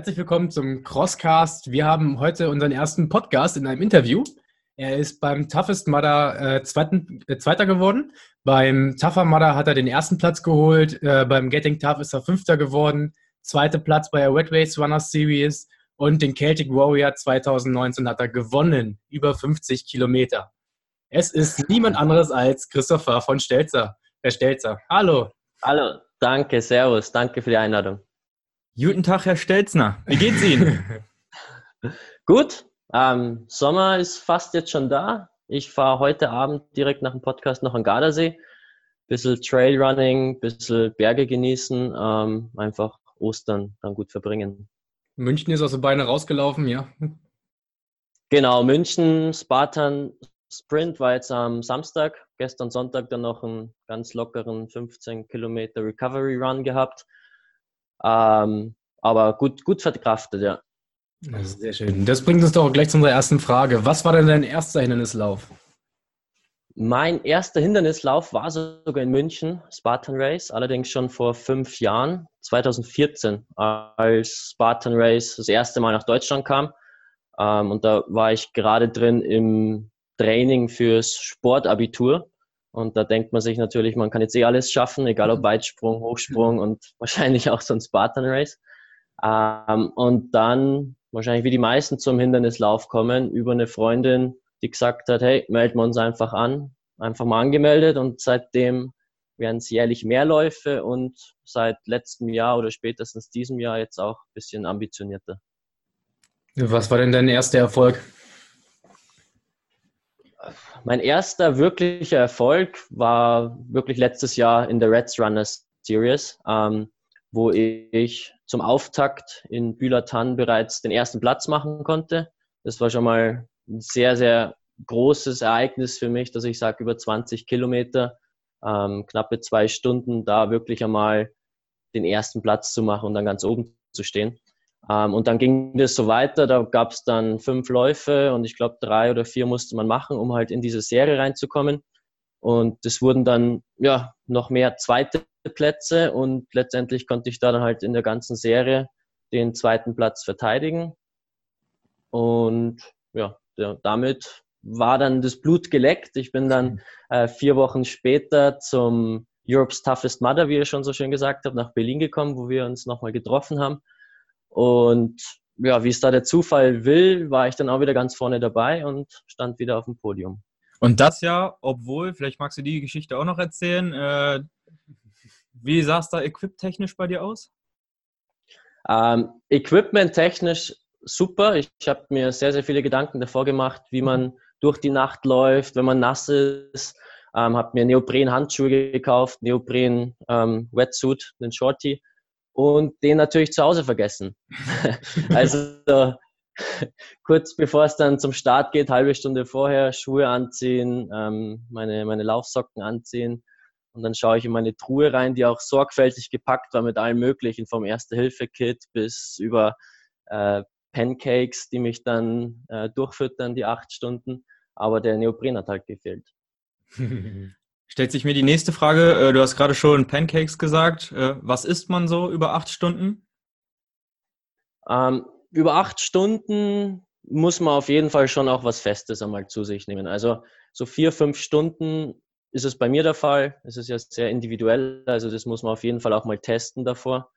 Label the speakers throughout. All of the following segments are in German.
Speaker 1: Herzlich willkommen zum Crosscast. Wir haben heute unseren ersten Podcast in einem Interview. Er ist beim Toughest Mudder äh, zweiten, äh, Zweiter geworden. Beim Tougher Mudder hat er den ersten Platz geholt. Äh, beim Getting Tough ist er Fünfter geworden. Zweiter Platz bei der Wet Race Runners Series. Und den Celtic Warrior 2019 hat er gewonnen. Über 50 Kilometer. Es ist niemand anderes als Christopher von Stelzer. Herr Stelzer, hallo.
Speaker 2: Hallo, danke, servus, danke für die Einladung.
Speaker 1: Guten Tag, Herr Stelzner. Wie geht's Ihnen?
Speaker 2: Gut. Ähm, Sommer ist fast jetzt schon da. Ich fahre heute Abend direkt nach dem Podcast noch an Gardasee. Bisschen Trailrunning, bisschen Berge genießen, ähm, einfach Ostern dann gut verbringen.
Speaker 1: München ist aus den Beinen rausgelaufen, ja?
Speaker 2: Genau, München, Spartan Sprint war jetzt am Samstag. Gestern Sonntag dann noch einen ganz lockeren 15 Kilometer Recovery Run gehabt. Ähm, aber gut, gut verkraftet, ja.
Speaker 1: Sehr schön. Das bringt uns doch gleich zu unserer ersten Frage. Was war denn dein erster Hindernislauf?
Speaker 2: Mein erster Hindernislauf war sogar in München, Spartan Race, allerdings schon vor fünf Jahren, 2014, als Spartan Race das erste Mal nach Deutschland kam. Ähm, und da war ich gerade drin im Training fürs Sportabitur. Und da denkt man sich natürlich, man kann jetzt eh alles schaffen, egal ob mhm. Weitsprung, Hochsprung und wahrscheinlich auch so ein Spartan Race. Ähm, und dann wahrscheinlich wie die meisten zum Hindernislauf kommen, über eine Freundin, die gesagt hat, hey, melden wir uns einfach an, einfach mal angemeldet und seitdem werden es jährlich mehr Läufe und seit letztem Jahr oder spätestens diesem Jahr jetzt auch ein bisschen ambitionierter.
Speaker 1: Was war denn dein erster Erfolg?
Speaker 2: Mein erster wirklicher Erfolg war wirklich letztes Jahr in der Reds Runners Series, ähm, wo ich zum Auftakt in Bülatan bereits den ersten Platz machen konnte. Das war schon mal ein sehr, sehr großes Ereignis für mich, dass ich sage, über 20 Kilometer, ähm, knappe zwei Stunden, da wirklich einmal den ersten Platz zu machen und dann ganz oben zu stehen. Ähm, und dann ging das so weiter. Da gab es dann fünf Läufe und ich glaube drei oder vier musste man machen, um halt in diese Serie reinzukommen. Und es wurden dann ja noch mehr zweite Plätze und letztendlich konnte ich da dann halt in der ganzen Serie den zweiten Platz verteidigen. Und ja, damit war dann das Blut geleckt. Ich bin dann äh, vier Wochen später zum Europe's Toughest Mother, wie ihr schon so schön gesagt habt, nach Berlin gekommen, wo wir uns nochmal getroffen haben. Und ja, wie es da der Zufall will, war ich dann auch wieder ganz vorne dabei und stand wieder auf dem Podium.
Speaker 1: Und das ja, obwohl, vielleicht magst du die Geschichte auch noch erzählen, äh, wie sah es da equiptechnisch bei dir aus?
Speaker 2: Ähm, Equipment-technisch super. Ich, ich habe mir sehr, sehr viele Gedanken davor gemacht, wie man durch die Nacht läuft, wenn man nass ist. Ähm, habe mir Neopren-Handschuhe gekauft, Neopren-Wetsuit, ähm, einen Shorty und den natürlich zu Hause vergessen. also kurz bevor es dann zum Start geht, halbe Stunde vorher, Schuhe anziehen, ähm, meine, meine Laufsocken anziehen und dann schaue ich in meine Truhe rein, die auch sorgfältig gepackt war mit allem Möglichen, vom Erste-Hilfe-Kit bis über äh, Pancakes, die mich dann äh, durchfüttern, die acht Stunden. Aber der Neopren hat halt gefehlt.
Speaker 1: Stellt sich mir die nächste Frage. Äh, du hast gerade schon Pancakes gesagt. Äh, was isst man so über acht Stunden?
Speaker 2: Ähm, über acht Stunden muss man auf jeden Fall schon auch was Festes einmal zu sich nehmen. Also so vier, fünf Stunden ist es bei mir der Fall. Es ist ja sehr individuell, also das muss man auf jeden Fall auch mal testen davor.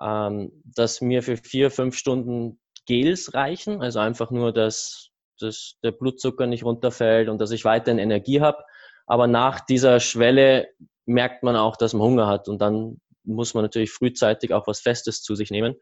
Speaker 2: Ähm, dass mir für vier, fünf Stunden Gels reichen, also einfach nur, dass, dass der Blutzucker nicht runterfällt und dass ich weiterhin Energie habe. Aber nach dieser Schwelle merkt man auch, dass man Hunger hat und dann muss man natürlich frühzeitig auch was Festes zu sich nehmen.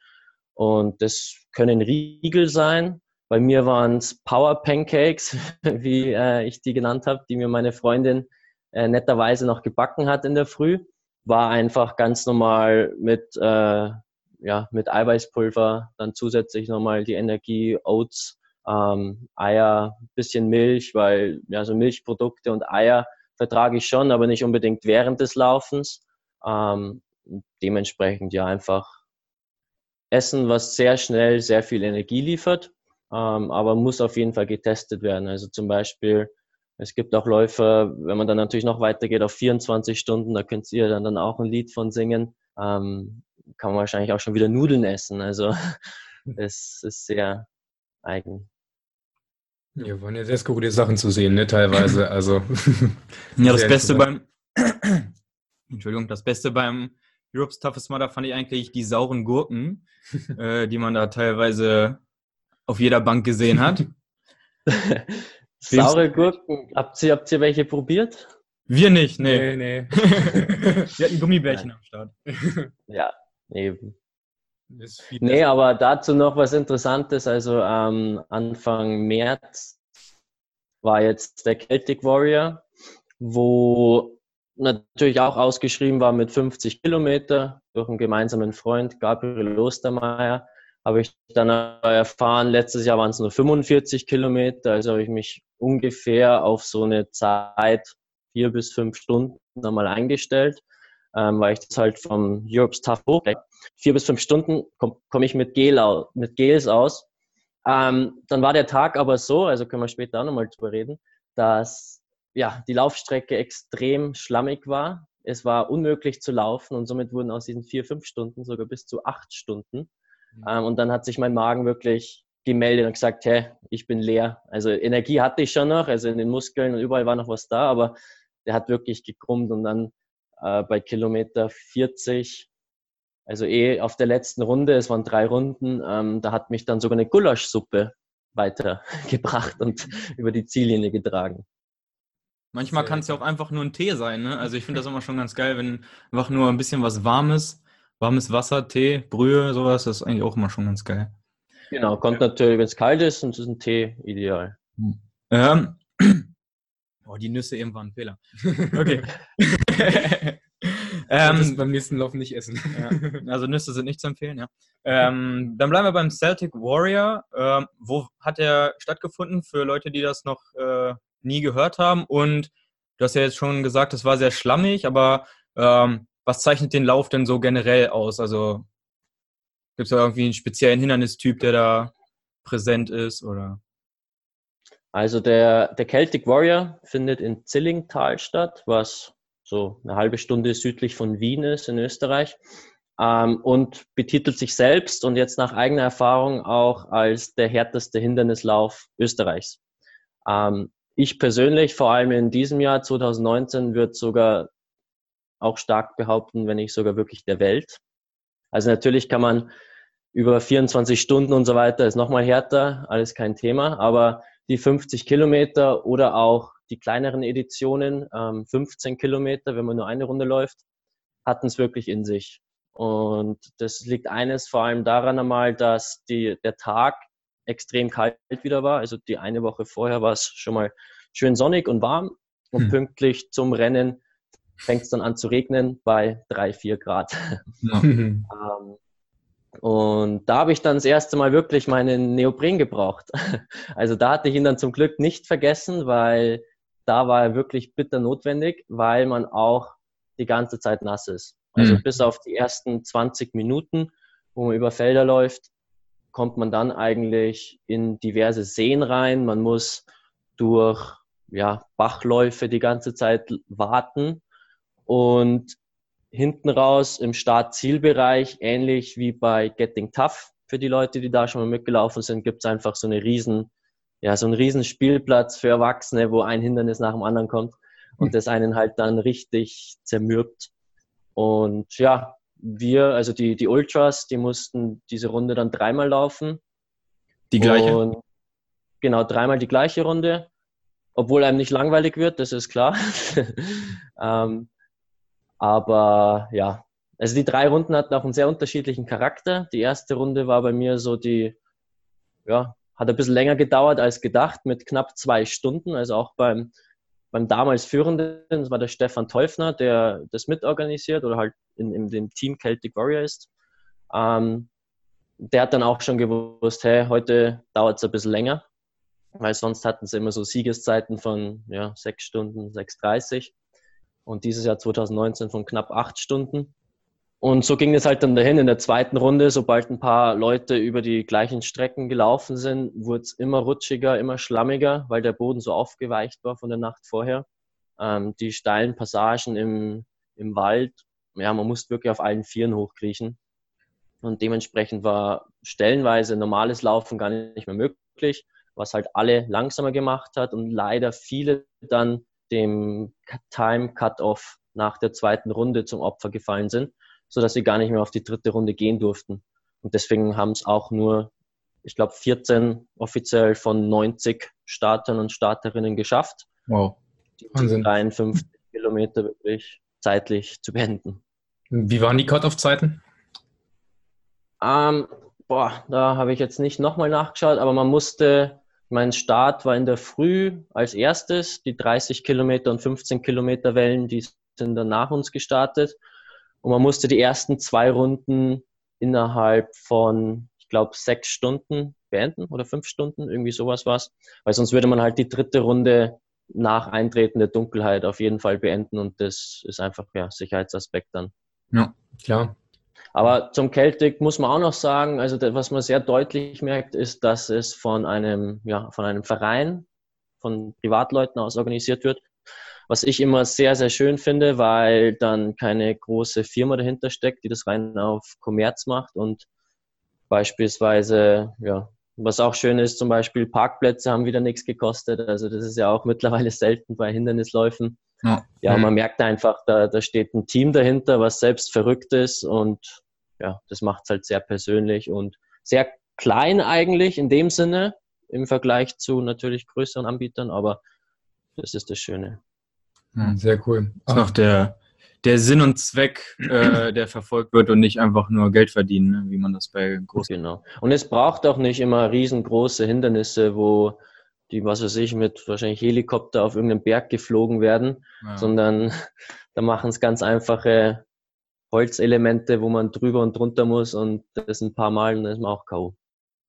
Speaker 2: Und das können Riegel sein. Bei mir waren es Power Pancakes, wie äh, ich die genannt habe, die mir meine Freundin äh, netterweise noch gebacken hat in der Früh. War einfach ganz normal mit, äh, ja, mit Eiweißpulver, dann zusätzlich nochmal die Energie, Oats, ähm, Eier, bisschen Milch, weil ja, so Milchprodukte und Eier vertrage ich schon, aber nicht unbedingt während des Laufens. Ähm, dementsprechend ja einfach Essen, was sehr schnell sehr viel Energie liefert, ähm, aber muss auf jeden Fall getestet werden. Also zum Beispiel, es gibt auch Läufer, wenn man dann natürlich noch weitergeht auf 24 Stunden, da könnt ihr dann, dann auch ein Lied von singen, ähm, kann man wahrscheinlich auch schon wieder Nudeln essen. Also es ist sehr eigen.
Speaker 1: Ja, waren ja sehr skurrile Sachen zu sehen, ne, teilweise. Also.
Speaker 3: ja, das Beste beim. Entschuldigung, das Beste beim Europe's Toughest Mudder fand ich eigentlich die sauren Gurken, äh, die man da teilweise auf jeder Bank gesehen hat.
Speaker 2: Saure Gurken, habt ihr, habt ihr welche probiert?
Speaker 3: Wir nicht, nee. nee, nee. Wir hatten Gummibärchen Nein. am Start.
Speaker 2: ja, eben. Nee, aber dazu noch was Interessantes. Also ähm, Anfang März war jetzt der Celtic Warrior, wo natürlich auch ausgeschrieben war mit 50 Kilometer durch einen gemeinsamen Freund, Gabriel Ostermeier. Habe ich dann erfahren, letztes Jahr waren es nur 45 Kilometer, also habe ich mich ungefähr auf so eine Zeit vier bis fünf Stunden nochmal eingestellt, ähm, weil ich das halt vom Europe's Tough hoch vier bis fünf Stunden komme komm ich mit, Gel aus, mit Gels aus. Ähm, dann war der Tag aber so, also können wir später auch nochmal drüber reden, dass ja, die Laufstrecke extrem schlammig war. Es war unmöglich zu laufen und somit wurden aus diesen vier, fünf Stunden sogar bis zu acht Stunden. Mhm. Ähm, und dann hat sich mein Magen wirklich gemeldet und gesagt, hey, ich bin leer. Also Energie hatte ich schon noch, also in den Muskeln und überall war noch was da, aber der hat wirklich gekrummt und dann äh, bei Kilometer 40 also eh auf der letzten Runde, es waren drei Runden, ähm, da hat mich dann sogar eine Gulaschsuppe weitergebracht und über die Ziellinie getragen.
Speaker 3: Manchmal kann es ja auch einfach nur ein Tee sein. Ne? Also ich finde das immer schon ganz geil, wenn einfach nur ein bisschen was Warmes, warmes Wasser, Tee, Brühe, sowas, das ist eigentlich auch immer schon ganz geil.
Speaker 2: Genau, kommt natürlich, wenn es kalt ist, und es ist ein Tee ideal. Hm.
Speaker 3: Ähm. Oh, die Nüsse eben waren ein Fehler. Okay.
Speaker 1: ähm, beim nächsten Lauf nicht essen.
Speaker 3: ja, also Nüsse sind nicht zu empfehlen, ja. Ähm, dann bleiben wir beim Celtic Warrior. Ähm, wo hat er stattgefunden für Leute, die das noch äh, nie gehört haben? Und du hast ja jetzt schon gesagt, es war sehr schlammig, aber ähm, was zeichnet den Lauf denn so generell aus? Also gibt es da irgendwie einen speziellen Hindernistyp, der da präsent ist? Oder?
Speaker 2: Also der, der Celtic Warrior findet in Zillingtal statt, was so eine halbe Stunde südlich von Wien ist in Österreich ähm, und betitelt sich selbst und jetzt nach eigener Erfahrung auch als der härteste Hindernislauf Österreichs. Ähm, ich persönlich, vor allem in diesem Jahr 2019, würde sogar auch stark behaupten, wenn nicht sogar wirklich der Welt. Also natürlich kann man über 24 Stunden und so weiter ist nochmal härter, alles kein Thema, aber die 50 Kilometer oder auch die kleineren Editionen, ähm, 15 Kilometer, wenn man nur eine Runde läuft, hatten es wirklich in sich. Und das liegt eines vor allem daran einmal, dass die, der Tag extrem kalt wieder war. Also die eine Woche vorher war es schon mal schön sonnig und warm. Und hm. pünktlich zum Rennen fängt es dann an zu regnen bei drei, vier Grad. Ja. ähm, und da habe ich dann das erste Mal wirklich meinen Neopren gebraucht. Also da hatte ich ihn dann zum Glück nicht vergessen, weil da war er wirklich bitter notwendig, weil man auch die ganze Zeit nass ist. Also mhm. bis auf die ersten 20 Minuten, wo man über Felder läuft, kommt man dann eigentlich in diverse Seen rein. Man muss durch ja, Bachläufe die ganze Zeit warten und hinten raus im Start-Zielbereich, ähnlich wie bei Getting Tough, für die Leute, die da schon mal mitgelaufen sind, gibt es einfach so eine riesen, ja, so einen riesen Spielplatz für Erwachsene, wo ein Hindernis nach dem anderen kommt und das einen halt dann richtig zermürbt. Und ja, wir, also die, die Ultras, die mussten diese Runde dann dreimal laufen.
Speaker 3: Die gleiche? Und
Speaker 2: genau, dreimal die gleiche Runde. Obwohl einem nicht langweilig wird, das ist klar. ähm, aber ja, also die drei Runden hatten auch einen sehr unterschiedlichen Charakter. Die erste Runde war bei mir so die, ja, hat ein bisschen länger gedauert als gedacht, mit knapp zwei Stunden. Also auch beim, beim damals Führenden, das war der Stefan Teufner, der das mitorganisiert oder halt in, in dem Team Celtic Warrior ist. Ähm, der hat dann auch schon gewusst, hey, heute dauert es ein bisschen länger, weil sonst hatten sie immer so Siegeszeiten von ja, sechs Stunden, 6,30 und dieses Jahr 2019 von knapp acht Stunden. Und so ging es halt dann dahin. In der zweiten Runde, sobald ein paar Leute über die gleichen Strecken gelaufen sind, wurde es immer rutschiger, immer schlammiger, weil der Boden so aufgeweicht war von der Nacht vorher. Ähm, die steilen Passagen im, im Wald, ja, man musste wirklich auf allen Vieren hochkriechen. Und dementsprechend war stellenweise normales Laufen gar nicht mehr möglich, was halt alle langsamer gemacht hat und leider viele dann dem Time Cut-Off nach der zweiten Runde zum Opfer gefallen sind, sodass sie gar nicht mehr auf die dritte Runde gehen durften. Und deswegen haben es auch nur, ich glaube, 14 offiziell von 90 Startern und Starterinnen geschafft.
Speaker 1: Wow.
Speaker 2: Wahnsinn. 53 Kilometer wirklich zeitlich zu beenden.
Speaker 1: Wie waren die Cut-Off-Zeiten?
Speaker 2: Ähm, boah, da habe ich jetzt nicht nochmal nachgeschaut, aber man musste, mein Start war in der Früh als erstes, die 30 Kilometer und 15 Kilometer Wellen, die sind dann nach uns gestartet. Und man musste die ersten zwei Runden innerhalb von, ich glaube, sechs Stunden beenden oder fünf Stunden, irgendwie sowas war. Weil sonst würde man halt die dritte Runde nach Eintreten der Dunkelheit auf jeden Fall beenden und das ist einfach ja Sicherheitsaspekt dann.
Speaker 1: Ja, klar.
Speaker 2: Aber zum Celtic muss man auch noch sagen, also was man sehr deutlich merkt, ist, dass es von einem, ja, von einem Verein, von Privatleuten aus organisiert wird. Was ich immer sehr, sehr schön finde, weil dann keine große Firma dahinter steckt, die das rein auf Kommerz macht und beispielsweise, ja, was auch schön ist, zum Beispiel Parkplätze haben wieder nichts gekostet. Also das ist ja auch mittlerweile selten bei Hindernisläufen. Ja, ja man merkt einfach, da, da steht ein Team dahinter, was selbst verrückt ist und ja, das macht es halt sehr persönlich und sehr klein eigentlich in dem Sinne im Vergleich zu natürlich größeren Anbietern, aber das ist das Schöne.
Speaker 1: Ja, sehr cool.
Speaker 3: Das ist noch der, der Sinn und Zweck, äh, der verfolgt wird und nicht einfach nur Geld verdienen, ne, wie man das bei
Speaker 2: großen. Genau. Und es braucht auch nicht immer riesengroße Hindernisse, wo die, was weiß ich, mit wahrscheinlich Helikopter auf irgendeinen Berg geflogen werden, ja. sondern da machen es ganz einfache Holzelemente, wo man drüber und drunter muss und das ein paar Mal und dann ist man auch K.O.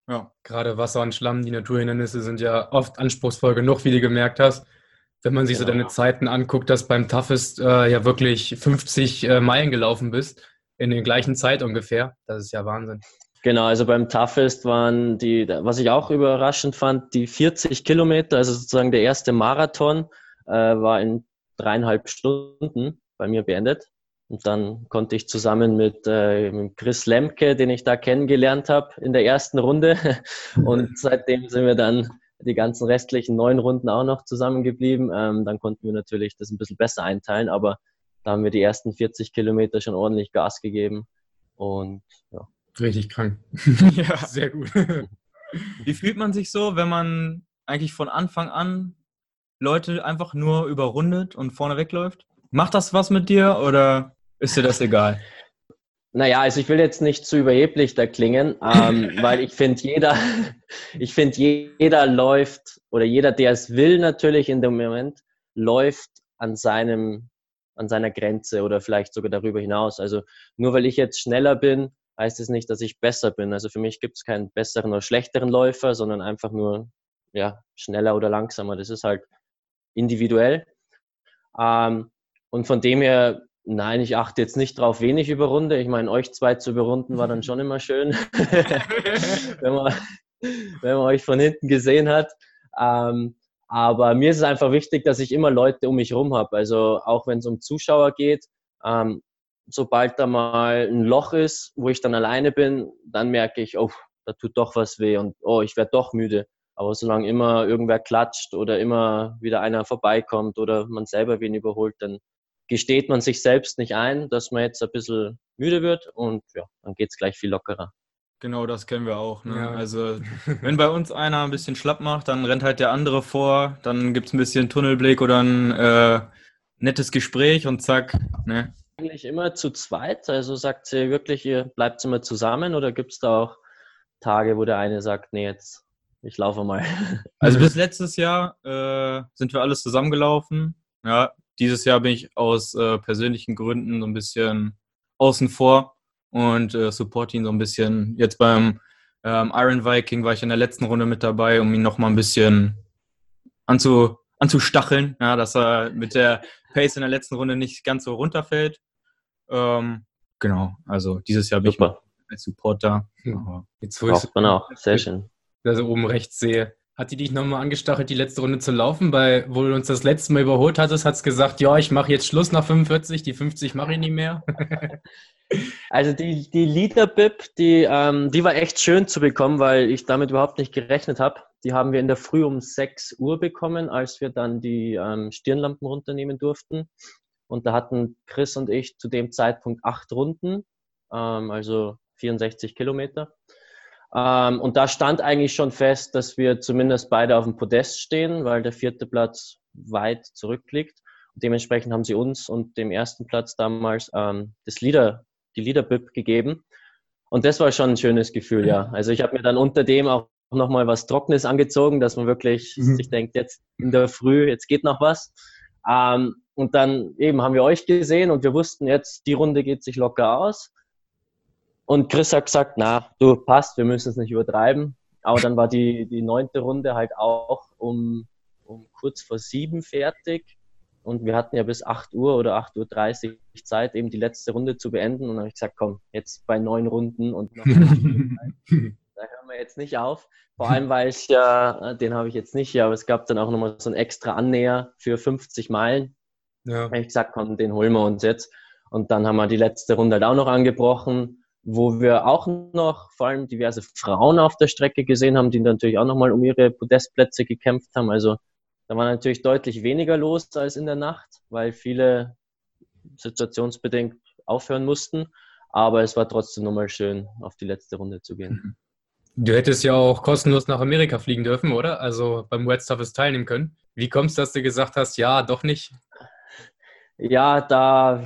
Speaker 1: Ja, gerade Wasser und Schlamm, die Naturhindernisse sind ja oft anspruchsvoll genug, wie du gemerkt hast. Wenn man sich genau. so deine Zeiten anguckt, dass beim Toughest äh, ja wirklich 50 äh, Meilen gelaufen bist, in der gleichen Zeit ungefähr, das ist ja Wahnsinn.
Speaker 2: Genau, also beim Toughest waren die, was ich auch überraschend fand, die 40 Kilometer, also sozusagen der erste Marathon, äh, war in dreieinhalb Stunden bei mir beendet. Und dann konnte ich zusammen mit, äh, mit Chris Lemke, den ich da kennengelernt habe in der ersten Runde. Und seitdem sind wir dann die ganzen restlichen neun Runden auch noch zusammengeblieben. Ähm, dann konnten wir natürlich das ein bisschen besser einteilen, aber da haben wir die ersten 40 Kilometer schon ordentlich Gas gegeben. Und ja.
Speaker 1: Richtig krank.
Speaker 3: ja, sehr gut. Wie fühlt man sich so, wenn man eigentlich von Anfang an Leute einfach nur überrundet und vorne wegläuft? Macht das was mit dir oder ist dir das egal?
Speaker 2: Naja, also ich will jetzt nicht zu überheblich da klingen, ähm, weil ich finde, jeder, ich finde, jeder läuft oder jeder, der es will, natürlich in dem Moment, läuft an seinem, an seiner Grenze oder vielleicht sogar darüber hinaus. Also nur weil ich jetzt schneller bin, heißt es nicht, dass ich besser bin. Also für mich gibt es keinen besseren oder schlechteren Läufer, sondern einfach nur ja, schneller oder langsamer. Das ist halt individuell. Ähm, und von dem her Nein, ich achte jetzt nicht drauf, wen ich überrunde. Ich meine, euch zwei zu überrunden war dann schon immer schön, wenn, man, wenn man euch von hinten gesehen hat. Ähm, aber mir ist es einfach wichtig, dass ich immer Leute um mich herum habe. Also auch wenn es um Zuschauer geht, ähm, sobald da mal ein Loch ist, wo ich dann alleine bin, dann merke ich, oh, da tut doch was weh und oh, ich werde doch müde. Aber solange immer irgendwer klatscht oder immer wieder einer vorbeikommt oder man selber wen überholt, dann gesteht man sich selbst nicht ein, dass man jetzt ein bisschen müde wird und ja, dann geht es gleich viel lockerer.
Speaker 3: Genau, das kennen wir auch. Ne? Ja. Also, wenn bei uns einer ein bisschen schlapp macht, dann rennt halt der andere vor, dann gibt es ein bisschen Tunnelblick oder ein äh, nettes Gespräch und zack. Ne?
Speaker 2: Eigentlich immer zu zweit. Also sagt sie wirklich, ihr bleibt immer zusammen oder gibt es da auch Tage, wo der eine sagt, nee, jetzt, ich laufe mal.
Speaker 3: Also bis letztes Jahr äh, sind wir alles zusammengelaufen. Ja, dieses Jahr bin ich aus äh, persönlichen Gründen so ein bisschen außen vor und äh, support ihn so ein bisschen. Jetzt beim ähm, Iron Viking war ich in der letzten Runde mit dabei, um ihn nochmal ein bisschen anzu, anzustacheln, ja, dass er mit der Pace in der letzten Runde nicht ganz so runterfällt. Ähm, genau, also dieses Jahr bin Super. ich als Support da.
Speaker 2: Ja. Jetzt wo ich man auch, sehr schön.
Speaker 1: Also oben rechts sehe, Hat die dich nochmal angestachelt, die letzte Runde zu laufen? Weil, wo du uns das letzte Mal überholt hattest, hat es gesagt, ja, ich mache jetzt Schluss nach 45, die 50 mache ich nie mehr.
Speaker 2: also die, die Leader-Bib, die, ähm, die war echt schön zu bekommen, weil ich damit überhaupt nicht gerechnet habe. Die haben wir in der Früh um 6 Uhr bekommen, als wir dann die ähm, Stirnlampen runternehmen durften. Und da hatten Chris und ich zu dem Zeitpunkt acht Runden, ähm, also 64 Kilometer. Ähm, und da stand eigentlich schon fest, dass wir zumindest beide auf dem Podest stehen, weil der vierte Platz weit zurückliegt. Und dementsprechend haben sie uns und dem ersten Platz damals ähm, das Lieder, die Liederbib gegeben. Und das war schon ein schönes Gefühl, ja. Also ich habe mir dann unter dem auch nochmal was Trockenes angezogen, dass man wirklich mhm. sich denkt, jetzt in der Früh, jetzt geht noch was. Ähm, und dann eben haben wir euch gesehen und wir wussten jetzt, die Runde geht sich locker aus. Und Chris hat gesagt, na, du passt, wir müssen es nicht übertreiben. Aber dann war die, die neunte Runde halt auch um, um kurz vor sieben fertig. Und wir hatten ja bis 8 Uhr oder 8.30 Uhr Zeit, eben die letzte Runde zu beenden. Und dann habe ich gesagt, komm, jetzt bei neun Runden und noch da hören wir jetzt nicht auf. Vor allem, weil ich ja, den habe ich jetzt nicht hier, aber es gab dann auch nochmal so ein extra Annäher für 50 Meilen. Ja. Habe ich gesagt, komm, den holen wir uns jetzt. Und dann haben wir die letzte Runde halt auch noch angebrochen wo wir auch noch vor allem diverse Frauen auf der Strecke gesehen haben, die natürlich auch nochmal um ihre Podestplätze gekämpft haben. Also da war natürlich deutlich weniger los als in der Nacht, weil viele situationsbedingt aufhören mussten. Aber es war trotzdem nochmal schön, auf die letzte Runde zu gehen.
Speaker 1: Du hättest ja auch kostenlos nach Amerika fliegen dürfen, oder? Also beim Wet Toughest teilnehmen können. Wie kommst du, dass du gesagt hast, ja, doch nicht?
Speaker 2: Ja, da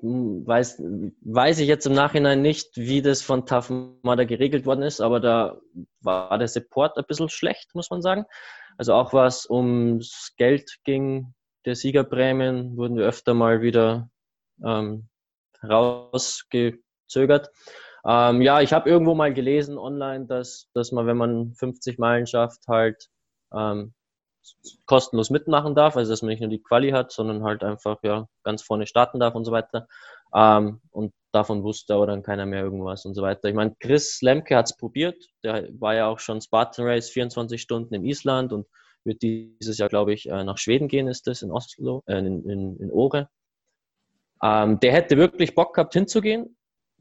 Speaker 2: weiß, weiß ich jetzt im Nachhinein nicht, wie das von Tough Mudder geregelt worden ist, aber da war der Support ein bisschen schlecht, muss man sagen. Also auch was ums Geld ging, der Siegerprämien, wurden wir öfter mal wieder ähm, rausgezögert. Ähm, ja, ich habe irgendwo mal gelesen online, dass, dass man, wenn man 50 Meilen schafft, halt ähm, kostenlos mitmachen darf, also dass man nicht nur die Quali hat, sondern halt einfach ja ganz vorne starten darf und so weiter. Ähm, und davon wusste aber dann keiner mehr irgendwas und so weiter. Ich meine, Chris Lemke hat es probiert, der war ja auch schon Spartan Race 24 Stunden in Island und wird dieses Jahr, glaube ich, äh, nach Schweden gehen, ist das in Oslo, äh, in, in, in Ore. Ähm, der hätte wirklich Bock gehabt hinzugehen,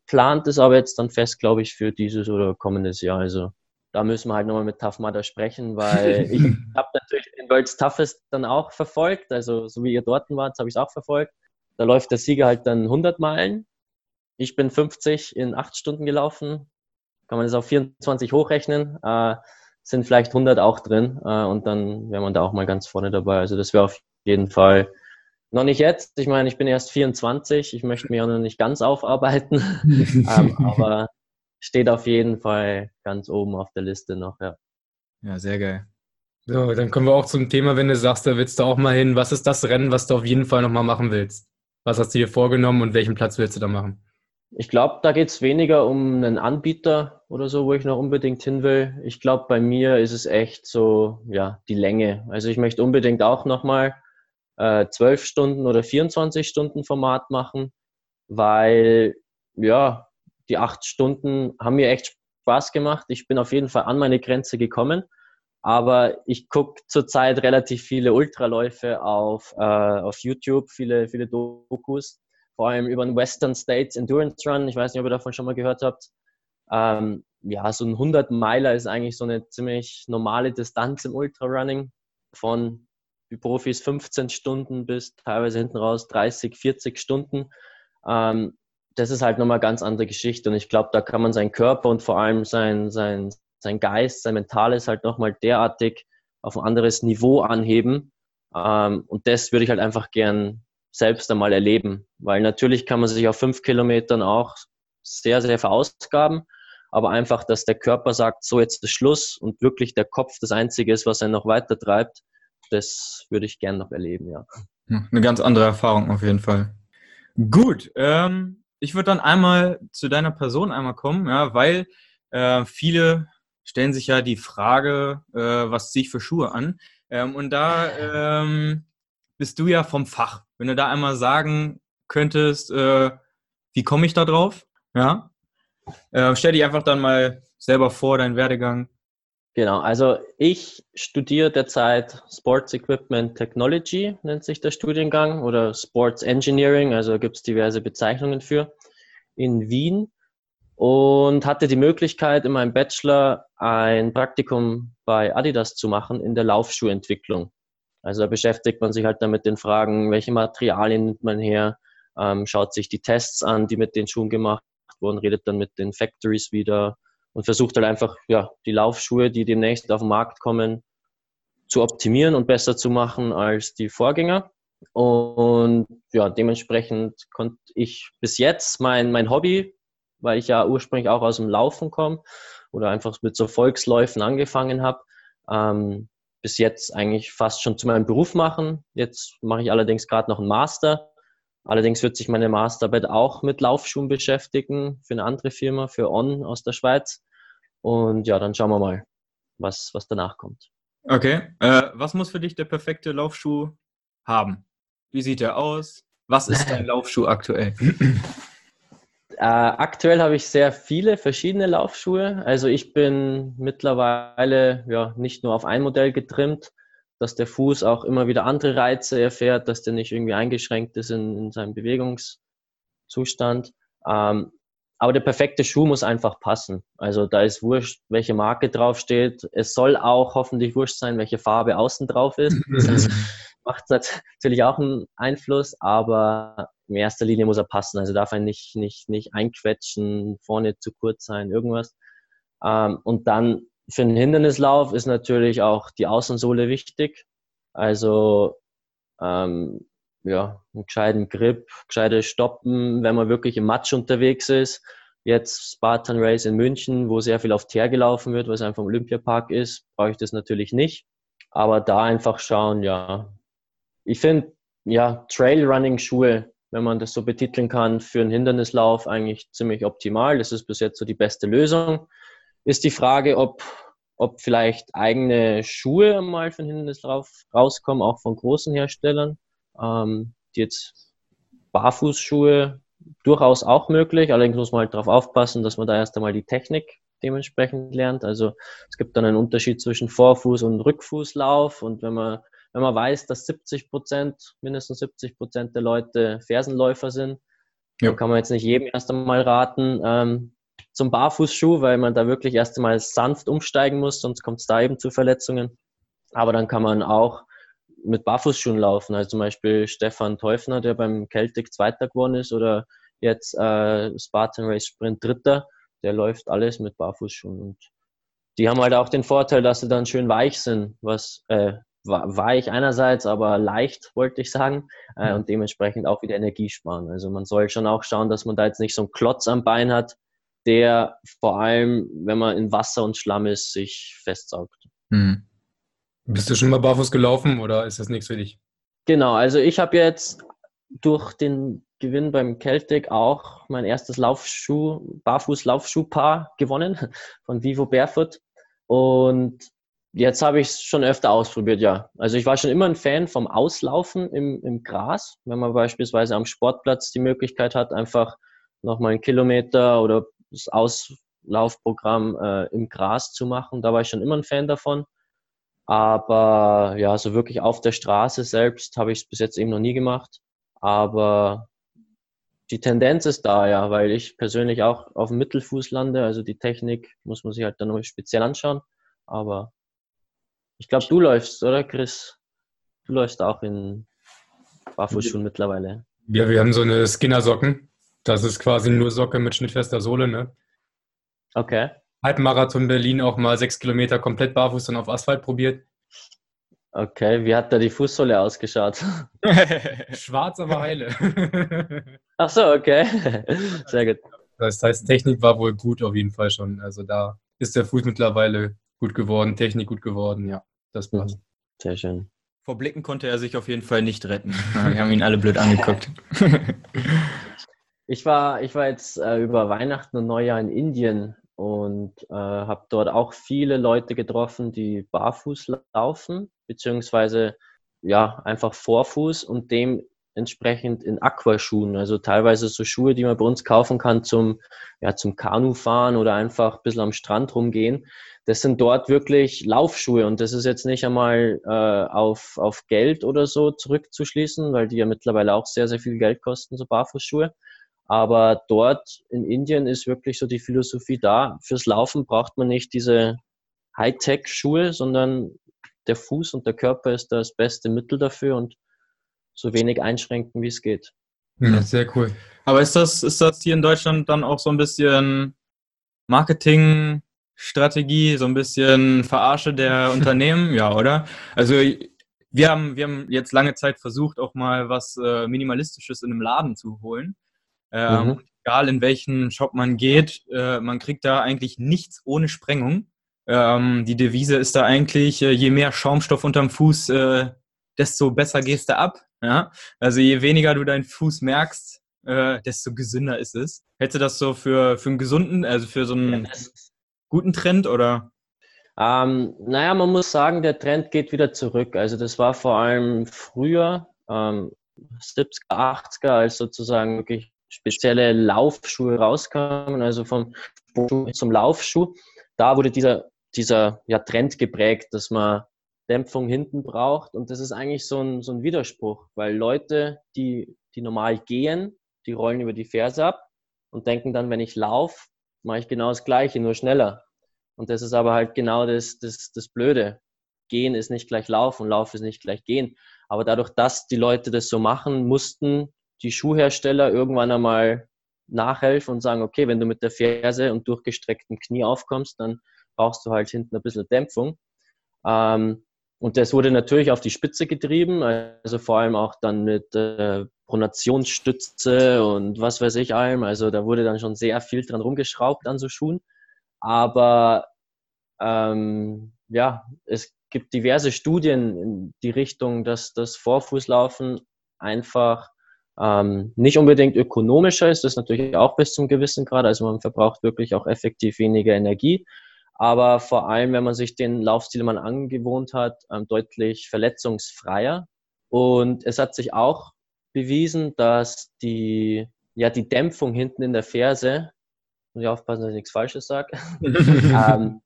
Speaker 2: plant es aber jetzt dann fest, glaube ich, für dieses oder kommendes Jahr. Also da müssen wir halt nochmal mit Tough Mudder sprechen, weil ich habe natürlich den World's Toughest dann auch verfolgt, also so wie ihr dort wart, habe ich es auch verfolgt. Da läuft der Sieger halt dann 100 Meilen. Ich bin 50 in 8 Stunden gelaufen. Kann man das auf 24 hochrechnen. Äh, sind vielleicht 100 auch drin äh, und dann wäre man da auch mal ganz vorne dabei. Also das wäre auf jeden Fall noch nicht jetzt. Ich meine, ich bin erst 24. Ich möchte mich auch noch nicht ganz aufarbeiten. ähm, aber steht auf jeden Fall ganz oben auf der Liste noch, ja.
Speaker 1: Ja, sehr geil. So, dann kommen wir auch zum Thema, wenn du sagst, da willst du auch mal hin. Was ist das Rennen, was du auf jeden Fall nochmal machen willst? Was hast du dir vorgenommen und welchen Platz willst du da machen?
Speaker 2: Ich glaube, da geht es weniger um einen Anbieter oder so, wo ich noch unbedingt hin will. Ich glaube, bei mir ist es echt so, ja, die Länge. Also ich möchte unbedingt auch nochmal äh, 12 Stunden oder 24 Stunden Format machen, weil, ja, die acht Stunden haben mir echt Spaß gemacht. Ich bin auf jeden Fall an meine Grenze gekommen. Aber ich gucke zurzeit relativ viele Ultraläufe auf, äh, auf YouTube, viele, viele Dokus, vor allem über den Western States Endurance Run. Ich weiß nicht, ob ihr davon schon mal gehört habt. Ähm, ja, so ein 100 Meiler ist eigentlich so eine ziemlich normale Distanz im Ultrarunning von wie Profis 15 Stunden bis teilweise hinten raus 30, 40 Stunden. Ähm, das ist halt nochmal eine ganz andere Geschichte. Und ich glaube, da kann man seinen Körper und vor allem sein, sein, sein Geist, sein Mentales halt nochmal derartig auf ein anderes Niveau anheben. Ähm, und das würde ich halt einfach gern selbst einmal erleben. Weil natürlich kann man sich auf fünf Kilometern auch sehr, sehr verausgaben. Aber einfach, dass der Körper sagt, so jetzt ist Schluss und wirklich der Kopf das Einzige ist, was einen noch weiter treibt, das würde ich gern noch erleben, ja.
Speaker 3: Eine ganz andere Erfahrung auf jeden Fall. Gut, ähm, ich würde dann einmal zu deiner Person einmal kommen, ja, weil äh, viele stellen sich ja die Frage, äh, was ziehe ich für Schuhe an? Ähm, und da ähm, bist du ja vom Fach. Wenn du da einmal sagen könntest, äh, wie komme ich da drauf? Ja. Äh, stell dich einfach dann mal selber vor, deinen Werdegang.
Speaker 2: Genau, also ich studiere derzeit Sports Equipment Technology, nennt sich der Studiengang, oder Sports Engineering, also gibt es diverse Bezeichnungen für, in Wien und hatte die Möglichkeit in meinem Bachelor ein Praktikum bei Adidas zu machen in der Laufschuhentwicklung. Also da beschäftigt man sich halt dann mit den Fragen, welche Materialien nimmt man her, ähm, schaut sich die Tests an, die mit den Schuhen gemacht wurden, redet dann mit den Factories wieder, und versucht halt einfach, ja, die Laufschuhe, die demnächst auf den Markt kommen, zu optimieren und besser zu machen als die Vorgänger. Und ja, dementsprechend konnte ich bis jetzt mein, mein Hobby, weil ich ja ursprünglich auch aus dem Laufen komme oder einfach mit so Volksläufen angefangen habe, ähm, bis jetzt eigentlich fast schon zu meinem Beruf machen. Jetzt mache ich allerdings gerade noch einen Master. Allerdings wird sich meine Masterarbeit auch mit Laufschuhen beschäftigen für eine andere Firma, für On aus der Schweiz. Und ja, dann schauen wir mal, was, was danach kommt.
Speaker 3: Okay. Äh, was muss für dich der perfekte Laufschuh haben? Wie sieht er aus? Was ist dein Laufschuh aktuell?
Speaker 2: Äh, aktuell habe ich sehr viele verschiedene Laufschuhe. Also ich bin mittlerweile ja nicht nur auf ein Modell getrimmt, dass der Fuß auch immer wieder andere Reize erfährt, dass der nicht irgendwie eingeschränkt ist in, in seinem Bewegungszustand. Ähm, aber der perfekte Schuh muss einfach passen. Also da ist wurscht, welche Marke draufsteht. Es soll auch hoffentlich wurscht sein, welche Farbe außen drauf ist. Das macht natürlich auch einen Einfluss, aber in erster Linie muss er passen. Also darf er nicht, nicht, nicht einquetschen, vorne zu kurz sein, irgendwas. Ähm, und dann für einen Hindernislauf ist natürlich auch die Außensohle wichtig. Also ähm, ja, einen gescheiten Grip, gescheite Stoppen, wenn man wirklich im Matsch unterwegs ist. Jetzt Spartan Race in München, wo sehr viel auf Teer gelaufen wird, was einfach im Olympiapark ist, brauche ich das natürlich nicht. Aber da einfach schauen, ja. Ich finde, ja, Trailrunning-Schuhe, wenn man das so betiteln kann, für einen Hindernislauf eigentlich ziemlich optimal. Das ist bis jetzt so die beste Lösung. Ist die Frage, ob, ob vielleicht eigene Schuhe mal einen Hindernislauf rauskommen, auch von großen Herstellern ähm, jetzt Barfußschuhe durchaus auch möglich. Allerdings muss man halt darauf aufpassen, dass man da erst einmal die Technik dementsprechend lernt. Also es gibt dann einen Unterschied zwischen Vorfuß- und Rückfußlauf. Und wenn man, wenn man weiß, dass 70 Prozent, mindestens 70 Prozent der Leute Fersenläufer sind, ja. dann kann man jetzt nicht jedem erst einmal raten ähm, zum Barfußschuh, weil man da wirklich erst einmal sanft umsteigen muss, sonst kommt es da eben zu Verletzungen. Aber dann kann man auch mit Barfußschuhen laufen. Also zum Beispiel Stefan Teufner, der beim Celtic Zweiter geworden ist oder jetzt äh, Spartan Race Sprint Dritter, der läuft alles mit Barfußschuhen. Und die haben halt auch den Vorteil, dass sie dann schön weich sind, was äh, weich einerseits, aber leicht, wollte ich sagen, äh, mhm. und dementsprechend auch wieder Energie sparen. Also man soll schon auch schauen, dass man da jetzt nicht so einen Klotz am Bein hat, der vor allem, wenn man in Wasser und Schlamm ist, sich festsaugt. Mhm.
Speaker 1: Bist du schon mal barfuß gelaufen oder ist das nichts für dich?
Speaker 2: Genau, also ich habe jetzt durch den Gewinn beim Celtic auch mein erstes Laufschuh, Barfuß-Laufschuhpaar gewonnen von Vivo Barefoot. Und jetzt habe ich es schon öfter ausprobiert, ja. Also ich war schon immer ein Fan vom Auslaufen im, im Gras. Wenn man beispielsweise am Sportplatz die Möglichkeit hat, einfach nochmal einen Kilometer oder das Auslaufprogramm äh, im Gras zu machen, da war ich schon immer ein Fan davon. Aber ja, so wirklich auf der Straße selbst habe ich es bis jetzt eben noch nie gemacht. Aber die Tendenz ist da, ja, weil ich persönlich auch auf dem Mittelfuß lande. Also die Technik muss man sich halt dann noch speziell anschauen. Aber ich glaube, du läufst, oder Chris? Du läufst auch in Barfußschuhen mittlerweile.
Speaker 1: Ja, wir haben so eine Skinner-Socken. Das ist quasi nur Socke mit schnittfester Sohle, ne?
Speaker 2: Okay.
Speaker 1: Halbmarathon Berlin auch mal sechs Kilometer komplett barfuß dann auf Asphalt probiert.
Speaker 2: Okay, wie hat da die Fußsohle ausgeschaut?
Speaker 1: Schwarz, aber heile.
Speaker 2: Ach so, okay. Sehr gut.
Speaker 1: Das heißt, Technik war wohl gut auf jeden Fall schon. Also da ist der Fuß mittlerweile gut geworden, Technik gut geworden, ja, das passt.
Speaker 2: Sehr schön.
Speaker 3: Vor Blicken konnte er sich auf jeden Fall nicht retten. Wir haben ihn alle blöd angeguckt.
Speaker 2: Ich war, ich war jetzt äh, über Weihnachten und Neujahr in Indien und äh, habe dort auch viele Leute getroffen, die barfuß laufen, beziehungsweise ja, einfach Vorfuß und dem entsprechend in Aquaschuhen, also teilweise so Schuhe, die man bei uns kaufen kann zum, ja, zum Kanufahren oder einfach ein bisschen am Strand rumgehen. Das sind dort wirklich Laufschuhe und das ist jetzt nicht einmal äh, auf, auf Geld oder so zurückzuschließen, weil die ja mittlerweile auch sehr, sehr viel Geld kosten, so Barfußschuhe. Aber dort in Indien ist wirklich so die Philosophie da, fürs Laufen braucht man nicht diese Hightech-Schuhe, sondern der Fuß und der Körper ist das beste Mittel dafür und so wenig einschränken, wie es geht.
Speaker 3: Ja, sehr cool. Aber ist das, ist das hier in Deutschland dann auch so ein bisschen Marketingstrategie, so ein bisschen Verarsche der Unternehmen? Ja, oder? Also wir haben, wir haben jetzt lange Zeit versucht, auch mal was äh, Minimalistisches in einem Laden zu holen. Ähm, mhm. Egal in welchen Shop man geht, äh, man kriegt da eigentlich nichts ohne Sprengung. Ähm, die Devise ist da eigentlich, äh, je mehr Schaumstoff unterm Fuß, äh, desto besser gehst du ab. Ja? Also je weniger du deinen Fuß merkst, äh, desto gesünder ist es. Hätte das so für, für einen gesunden, also für so einen guten Trend oder?
Speaker 2: Ähm, naja, man muss sagen, der Trend geht wieder zurück. Also das war vor allem früher, ähm, 70er, 80er, als sozusagen wirklich spezielle Laufschuhe rauskamen, also vom Schuh zum Laufschuh. Da wurde dieser, dieser ja, Trend geprägt, dass man Dämpfung hinten braucht. Und das ist eigentlich so ein, so ein Widerspruch, weil Leute, die, die normal gehen, die rollen über die Ferse ab und denken dann, wenn ich laufe, mache ich genau das Gleiche, nur schneller. Und das ist aber halt genau das, das, das Blöde. Gehen ist nicht gleich Laufen, Lauf ist nicht gleich Gehen. Aber dadurch, dass die Leute das so machen, mussten die Schuhhersteller irgendwann einmal nachhelfen und sagen, okay, wenn du mit der Ferse und durchgestrecktem Knie aufkommst, dann brauchst du halt hinten ein bisschen Dämpfung. Ähm, und das wurde natürlich auf die Spitze getrieben, also vor allem auch dann mit äh, Pronationsstütze und was weiß ich allem. Also da wurde dann schon sehr viel dran rumgeschraubt an so Schuhen. Aber ähm, ja, es gibt diverse Studien in die Richtung, dass das Vorfußlaufen einfach ähm, nicht unbedingt ökonomischer ist. Das natürlich auch bis zum gewissen Grad. Also man verbraucht wirklich auch effektiv weniger Energie aber vor allem, wenn man sich den Laufstil mal angewohnt hat, ähm, deutlich verletzungsfreier. Und es hat sich auch bewiesen, dass die, ja, die Dämpfung hinten in der Ferse, muss ich aufpassen, dass ich nichts Falsches sage, ähm,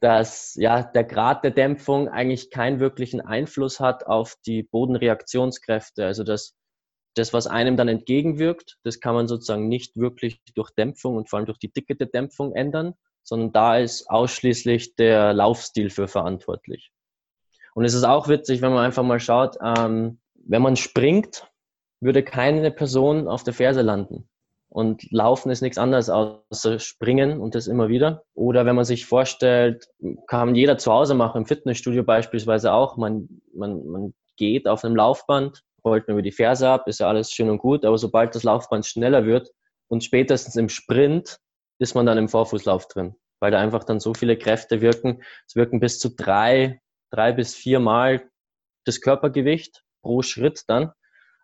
Speaker 2: dass ja, der Grad der Dämpfung eigentlich keinen wirklichen Einfluss hat auf die Bodenreaktionskräfte. Also dass das, was einem dann entgegenwirkt, das kann man sozusagen nicht wirklich durch Dämpfung und vor allem durch die Dicke der Dämpfung ändern, sondern da ist ausschließlich der Laufstil für verantwortlich. Und es ist auch witzig, wenn man einfach mal schaut, ähm, wenn man springt, würde keine Person auf der Ferse landen. Und Laufen ist nichts anderes außer Springen und das immer wieder. Oder wenn man sich vorstellt, kann jeder zu Hause machen, im Fitnessstudio beispielsweise auch. Man, man, man geht auf einem Laufband, rollt man über die Ferse ab, ist ja alles schön und gut. Aber sobald das Laufband schneller wird und spätestens im Sprint ist man dann im Vorfußlauf drin, weil da einfach dann so viele Kräfte wirken. Es wirken bis zu drei, drei bis vier Mal das Körpergewicht pro Schritt dann.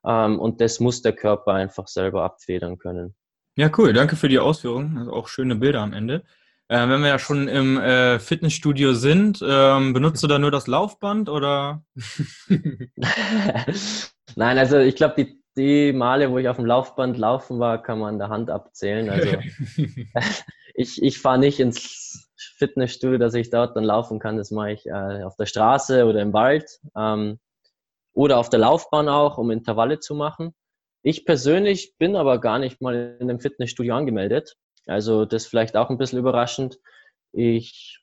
Speaker 2: Ähm, und das muss der Körper einfach selber abfedern können.
Speaker 3: Ja, cool. Danke für die Ausführungen. Also auch schöne Bilder am Ende. Äh, wenn wir ja schon im äh, Fitnessstudio sind, ähm, benutzt du da nur das Laufband oder?
Speaker 2: Nein, also ich glaube, die die Male, wo ich auf dem Laufband laufen war, kann man an der Hand abzählen. Also ich, ich fahre nicht ins Fitnessstudio, dass ich dort dann laufen kann. Das mache ich äh, auf der Straße oder im Wald ähm, oder auf der Laufbahn auch, um Intervalle zu machen. Ich persönlich bin aber gar nicht mal in einem Fitnessstudio angemeldet. Also das ist vielleicht auch ein bisschen überraschend. Ich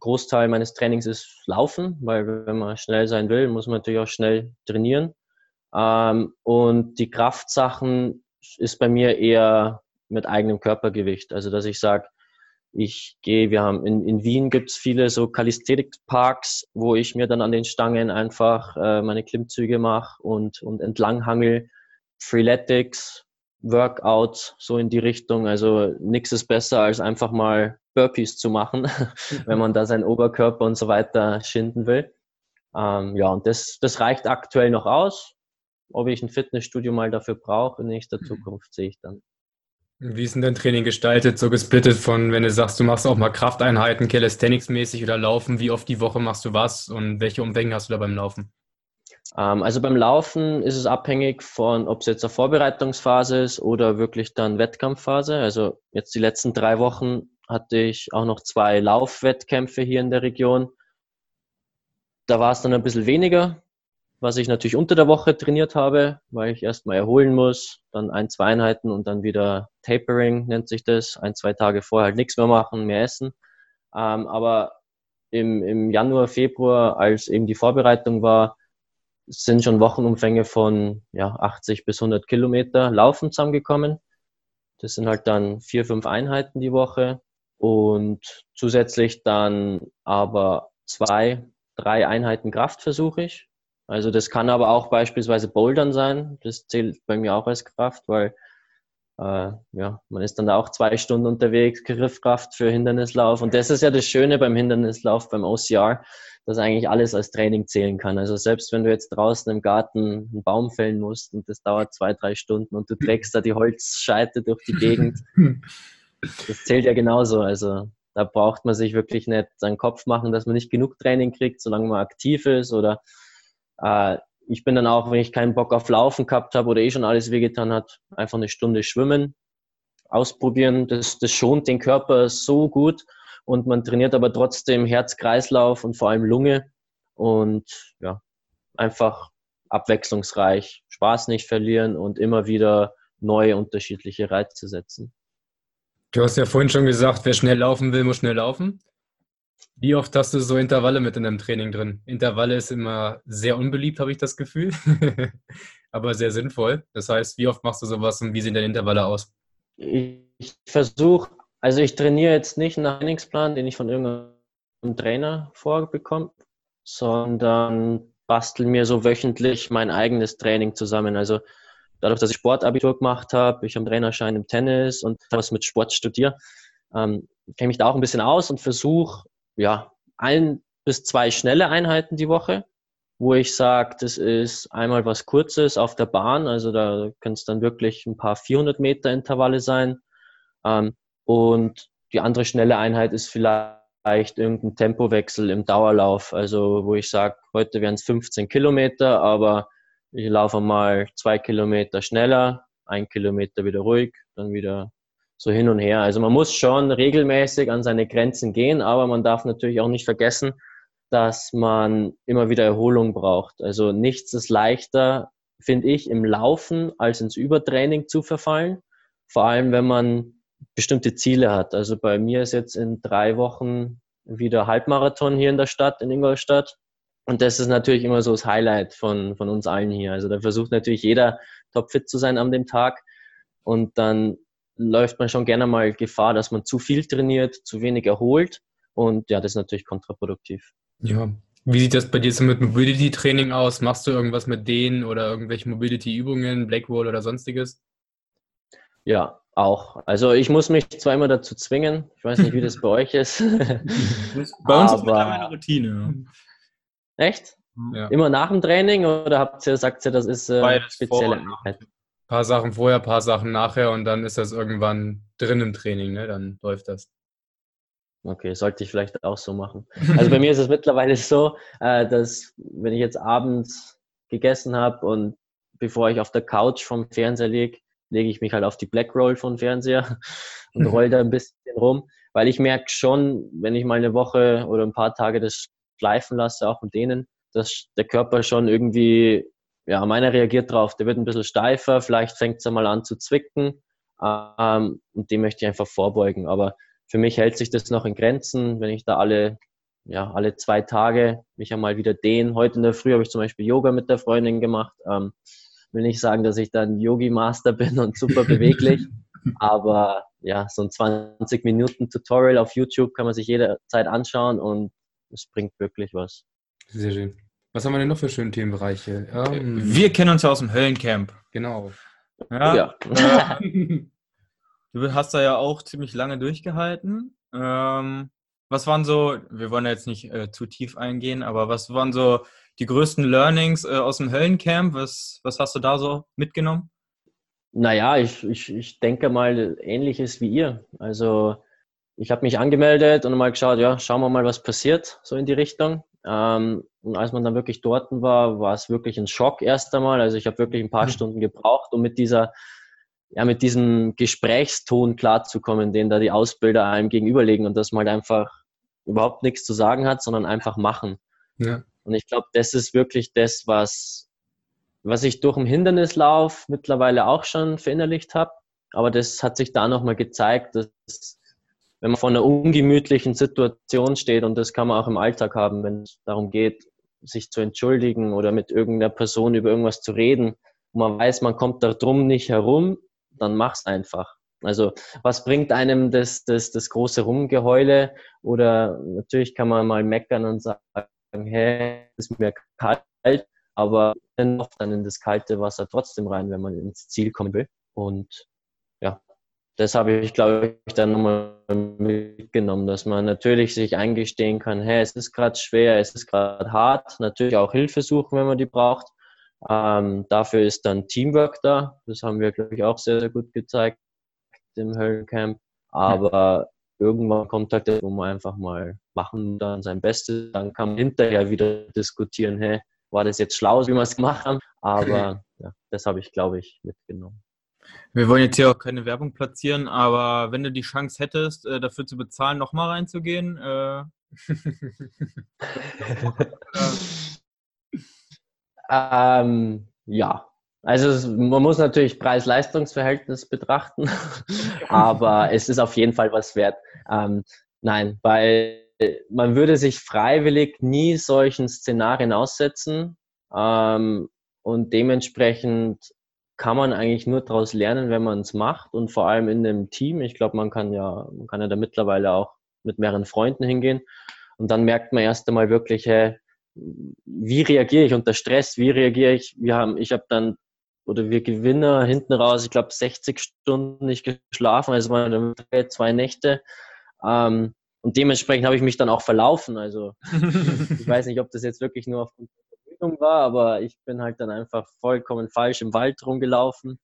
Speaker 2: Großteil meines Trainings ist Laufen, weil wenn man schnell sein will, muss man natürlich auch schnell trainieren. Ähm, und die Kraftsachen ist bei mir eher mit eigenem Körpergewicht. Also dass ich sage, ich gehe, wir haben in, in Wien gibt es viele so Calisthenics-Parks, wo ich mir dann an den Stangen einfach äh, meine Klimmzüge mache und, und entlanghangel. Freeletics, Workouts, so in die Richtung. Also nichts ist besser, als einfach mal Burpees zu machen, wenn man da seinen Oberkörper und so weiter schinden will. Ähm, ja, und das, das reicht aktuell noch aus ob ich ein Fitnessstudio mal dafür brauche in nächster mhm. Zukunft, sehe ich dann.
Speaker 1: Wie ist denn dein Training gestaltet, so gesplittet von, wenn du sagst, du machst auch mal Krafteinheiten, Calisthenics-mäßig oder Laufen, wie oft die Woche machst du was und welche Umfänge hast du da beim Laufen?
Speaker 2: Ähm, also beim Laufen ist es abhängig von, ob es jetzt eine Vorbereitungsphase ist oder wirklich dann Wettkampfphase. Also jetzt die letzten drei Wochen hatte ich auch noch zwei Laufwettkämpfe hier in der Region. Da war es dann ein bisschen weniger, was ich natürlich unter der Woche trainiert habe, weil ich erstmal erholen muss, dann ein, zwei Einheiten und dann wieder Tapering nennt sich das. Ein, zwei Tage vorher halt nichts mehr machen, mehr essen. Ähm, aber im, im Januar, Februar, als eben die Vorbereitung war, sind schon Wochenumfänge von ja, 80 bis 100 Kilometer Laufen zusammengekommen. Das sind halt dann vier, fünf Einheiten die Woche und zusätzlich dann aber zwei, drei Einheiten Kraft versuche ich. Also das kann aber auch beispielsweise Bouldern sein. Das zählt bei mir auch als Kraft, weil äh, ja, man ist dann auch zwei Stunden unterwegs, Griffkraft für Hindernislauf. Und das ist ja das Schöne beim Hindernislauf, beim OCR, dass eigentlich alles als Training zählen kann. Also selbst wenn du jetzt draußen im Garten einen Baum fällen musst und das dauert zwei, drei Stunden und du trägst da die Holzscheite durch die Gegend, das zählt ja genauso. Also da braucht man sich wirklich nicht seinen Kopf machen, dass man nicht genug Training kriegt, solange man aktiv ist oder äh, ich bin dann auch, wenn ich keinen Bock auf Laufen gehabt habe oder eh schon alles wehgetan hat, einfach eine Stunde schwimmen, ausprobieren. Das, das schont den Körper so gut und man trainiert aber trotzdem Herz-Kreislauf und vor allem Lunge und ja, einfach abwechslungsreich, Spaß nicht verlieren und immer wieder neue unterschiedliche Reize setzen.
Speaker 1: Du hast ja vorhin schon gesagt, wer schnell laufen will, muss schnell laufen. Wie oft hast du so Intervalle mit in deinem Training drin? Intervalle ist immer sehr unbeliebt, habe ich das Gefühl, aber sehr sinnvoll. Das heißt, wie oft machst du sowas und wie sehen deine Intervalle aus?
Speaker 2: Ich versuche, also ich trainiere jetzt nicht einen Trainingsplan, den ich von irgendeinem Trainer vorbekomme, sondern bastel mir so wöchentlich mein eigenes Training zusammen. Also dadurch, dass ich Sportabitur gemacht habe, ich einen Trainerschein im Tennis und was mit Sport studiere, ähm, kenne mich da auch ein bisschen aus und versuche ja, ein bis zwei schnelle Einheiten die Woche, wo ich sage, das ist einmal was Kurzes auf der Bahn, also da können es dann wirklich ein paar 400 Meter Intervalle sein. Ähm, und die andere schnelle Einheit ist vielleicht irgendein Tempowechsel im Dauerlauf, also wo ich sage, heute wären es 15 Kilometer, aber ich laufe mal zwei Kilometer schneller, ein Kilometer wieder ruhig, dann wieder so hin und her. Also man muss schon regelmäßig an seine Grenzen gehen, aber man darf natürlich auch nicht vergessen, dass man immer wieder Erholung braucht. Also nichts ist leichter, finde ich, im Laufen als ins Übertraining zu verfallen. Vor allem, wenn man bestimmte Ziele hat. Also bei mir ist jetzt in drei Wochen wieder Halbmarathon hier in der Stadt, in Ingolstadt. Und das ist natürlich immer so das Highlight von, von uns allen hier. Also da versucht natürlich jeder topfit zu sein an dem Tag. Und dann läuft man schon gerne mal Gefahr, dass man zu viel trainiert, zu wenig erholt. Und ja, das ist natürlich kontraproduktiv.
Speaker 1: Ja. Wie sieht das bei dir so mit Mobility-Training aus? Machst du irgendwas mit denen oder irgendwelche Mobility-Übungen, Blackwall oder sonstiges?
Speaker 2: Ja, auch. Also ich muss mich zwar immer dazu zwingen. Ich weiß nicht, wie das bei euch ist.
Speaker 3: bei uns ist mittlerweile eine Routine.
Speaker 2: Echt? Ja. Immer nach dem Training oder habt ihr, sagt ihr, das ist äh, spezielle
Speaker 1: Einheit? Paar Sachen vorher, paar Sachen nachher und dann ist das irgendwann drin im Training, ne? Dann läuft das.
Speaker 2: Okay, sollte ich vielleicht auch so machen. Also bei mir ist es mittlerweile so, äh, dass wenn ich jetzt abends gegessen habe und bevor ich auf der Couch vom Fernseher liege, lege ich mich halt auf die Black Roll vom Fernseher und roll da ein bisschen rum, weil ich merke schon, wenn ich mal eine Woche oder ein paar Tage das schleifen lasse, auch mit denen, dass der Körper schon irgendwie ja, meiner reagiert drauf. Der wird ein bisschen steifer, vielleicht fängt es einmal an zu zwicken. Ähm, und dem möchte ich einfach vorbeugen. Aber für mich hält sich das noch in Grenzen, wenn ich da alle, ja, alle zwei Tage mich einmal wieder dehne. Heute in der Früh habe ich zum Beispiel Yoga mit der Freundin gemacht. Ähm, will nicht sagen, dass ich da ein Yogi-Master bin und super beweglich. aber ja, so ein 20 Minuten Tutorial auf YouTube kann man sich jederzeit anschauen und es bringt wirklich was.
Speaker 1: Sehr schön. Was haben wir denn noch für schöne Themenbereiche?
Speaker 3: Ähm, wir kennen uns ja aus dem Höllencamp.
Speaker 1: Genau.
Speaker 3: Ja. ja. du hast da ja auch ziemlich lange durchgehalten. Ähm, was waren so, wir wollen ja jetzt nicht äh, zu tief eingehen, aber was waren so die größten Learnings äh, aus dem Höllencamp? Was, was hast du da so mitgenommen?
Speaker 2: Naja, ich, ich, ich denke mal ähnliches wie ihr. Also ich habe mich angemeldet und mal geschaut, ja, schauen wir mal, was passiert, so in die Richtung. Ähm, und als man dann wirklich dort war, war es wirklich ein Schock erst einmal. Also ich habe wirklich ein paar mhm. Stunden gebraucht, um mit dieser, ja, mit diesem Gesprächston klarzukommen, den da die Ausbilder einem gegenüberlegen und dass man halt einfach überhaupt nichts zu sagen hat, sondern einfach machen. Ja. Und ich glaube, das ist wirklich das, was, was ich durch den Hindernislauf mittlerweile auch schon verinnerlicht habe. Aber das hat sich da nochmal gezeigt, dass wenn man vor einer ungemütlichen Situation steht, und das kann man auch im Alltag haben, wenn es darum geht, sich zu entschuldigen oder mit irgendeiner Person über irgendwas zu reden, und man weiß, man kommt da drum nicht herum, dann mach's einfach. Also was bringt einem das, das, das große Rumgeheule? Oder natürlich kann man mal meckern und sagen, hey, es ist mir kalt, aber dann in das kalte Wasser trotzdem rein, wenn man ins Ziel kommen will. Und das habe ich, glaube ich, dann nochmal mitgenommen, dass man natürlich sich eingestehen kann, hey, es ist gerade schwer, es ist gerade hart, natürlich auch Hilfe suchen, wenn man die braucht. Ähm, dafür ist dann Teamwork da. Das haben wir, glaube ich, auch sehr, sehr gut gezeigt im Höllencamp. Aber irgendwann kommt halt der, wo man einfach mal machen dann sein Bestes. Dann kann man hinterher wieder diskutieren, hey, war das jetzt schlau, wie wir es gemacht haben? Aber ja, das habe ich, glaube ich, mitgenommen.
Speaker 3: Wir wollen jetzt hier auch keine Werbung platzieren, aber wenn du die Chance hättest, äh, dafür zu bezahlen, nochmal reinzugehen, äh
Speaker 2: ähm, ja, also man muss natürlich Preis-Leistungs-Verhältnis betrachten, aber es ist auf jeden Fall was wert. Ähm, nein, weil man würde sich freiwillig nie solchen Szenarien aussetzen ähm, und dementsprechend kann man eigentlich nur daraus lernen, wenn man es macht und vor allem in einem Team. Ich glaube, man kann ja, man kann ja da mittlerweile auch mit mehreren Freunden hingehen und dann merkt man erst einmal wirklich, hey, wie reagiere ich unter Stress? Wie reagiere ich? Wir haben, ich habe dann oder wir Gewinner hinten raus, ich glaube 60 Stunden nicht geschlafen, also waren zwei Nächte. Ähm, und dementsprechend habe ich mich dann auch verlaufen. Also ich weiß nicht, ob das jetzt wirklich nur aufgrund Entwicklung war, aber ich bin halt dann einfach vollkommen falsch im Wald rumgelaufen.